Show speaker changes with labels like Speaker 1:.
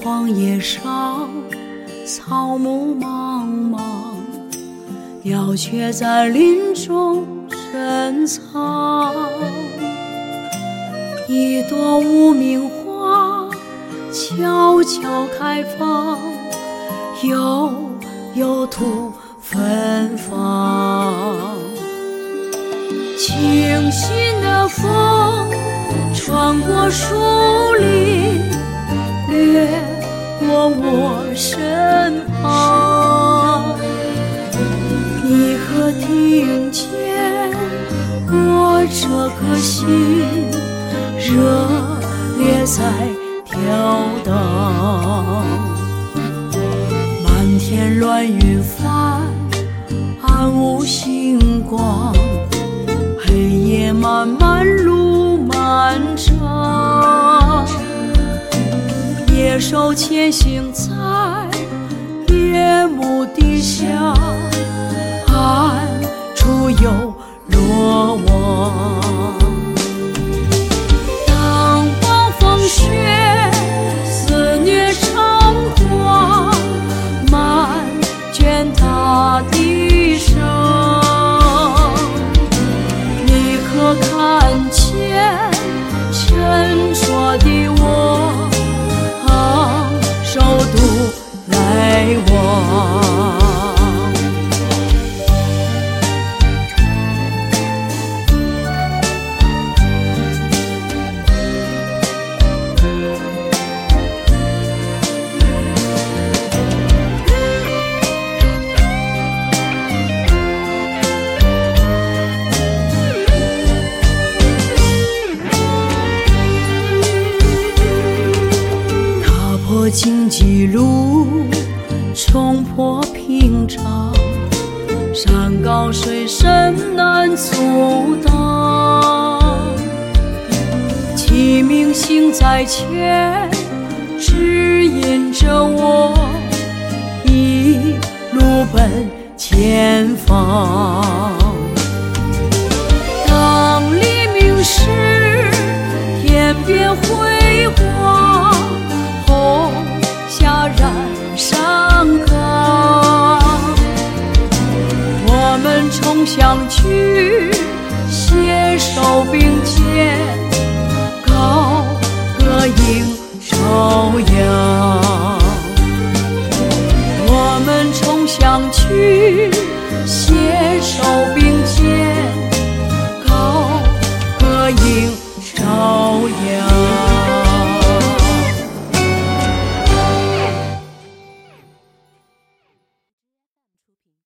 Speaker 1: 荒野上，草木茫茫，鸟雀在林中深藏。一朵无名花悄悄开放，悠悠土芬芳。清新的风穿过树林，掠我身旁。你可听见我这颗心热烈在跳荡？漫天乱云翻，暗无星光。黑夜漫漫野兽前行在夜幕底下，暗处有罗网。当暴风雪肆虐成花，漫卷大地上。来往？踏破荆棘路，冲破屏障，山高水深难阻挡。启明星在前，指引着我一路奔前方。当黎明时，天边辉想去。